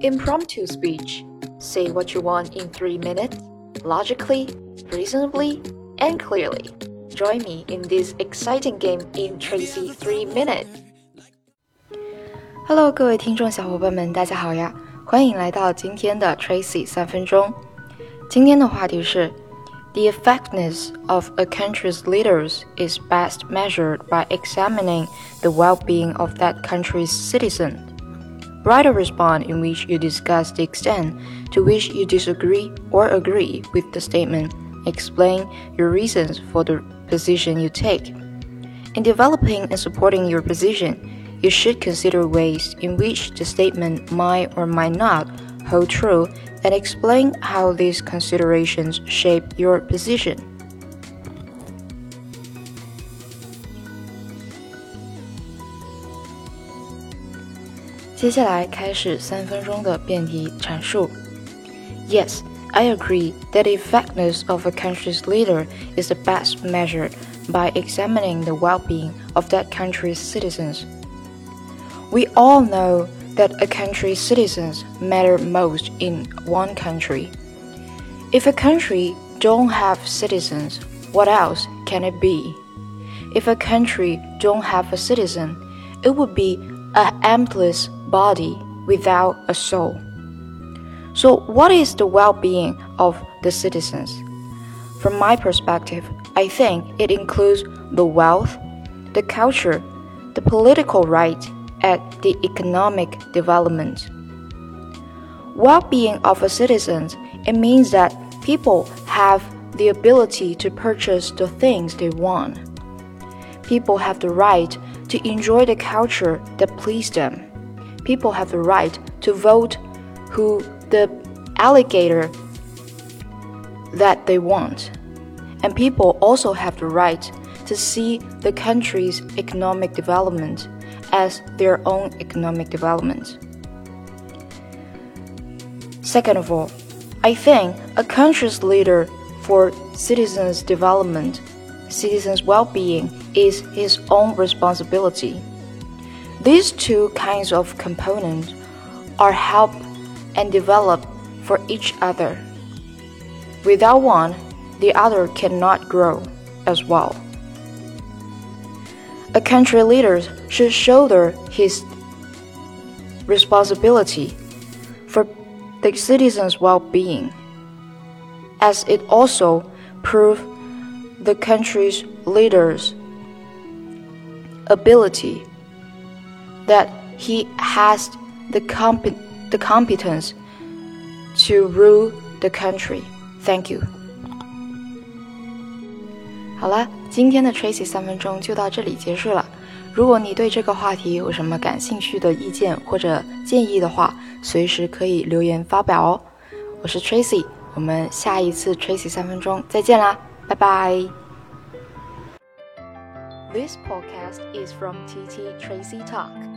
Impromptu speech. Say what you want in three minutes, logically, reasonably, and clearly. Join me in this exciting game in Tracy Three Minutes. Hello，各位听众小伙伴们，大家好呀！欢迎来到今天的 Tracy 三分钟。今天的话题是 The effectiveness of a country's leaders is best measured by examining the well-being of that country's citizen. Write a response in which you discuss the extent to which you disagree or agree with the statement. Explain your reasons for the position you take. In developing and supporting your position, you should consider ways in which the statement might or might not hold true and explain how these considerations shape your position. 接下来开始三分钟的辩题阐述。Yes, I agree that the effectiveness of a country's leader is the best measured by examining the well-being of that country's citizens. We all know that a country's citizens matter most in one country. If a country don't have citizens, what else can it be? If a country don't have a citizen, it would be a aimless body without a soul. So, what is the well being of the citizens? From my perspective, I think it includes the wealth, the culture, the political right, and the economic development. Well being of a citizens, it means that people have the ability to purchase the things they want. People have the right to enjoy the culture that pleases them people have the right to vote who the alligator that they want. And people also have the right to see the country's economic development as their own economic development. Second of all, I think a country's leader for citizens' development, citizens' well being, is his own responsibility. These two kinds of components are help and develop for each other. Without one, the other cannot grow as well. A country leader should shoulder his responsibility for the citizens' well-being, as it also proves the country's leaders' ability that he has the, comp the competence to rule the country. Thank you. 好了，今天的 Tracy 三分钟就到这里结束了。如果你对这个话题有什么感兴趣的意见或者建议的话，随时可以留言发表哦。我是 Tracy，我们下一次 Tracy 三分钟再见啦，拜拜。This podcast is from TT Tracy Talk.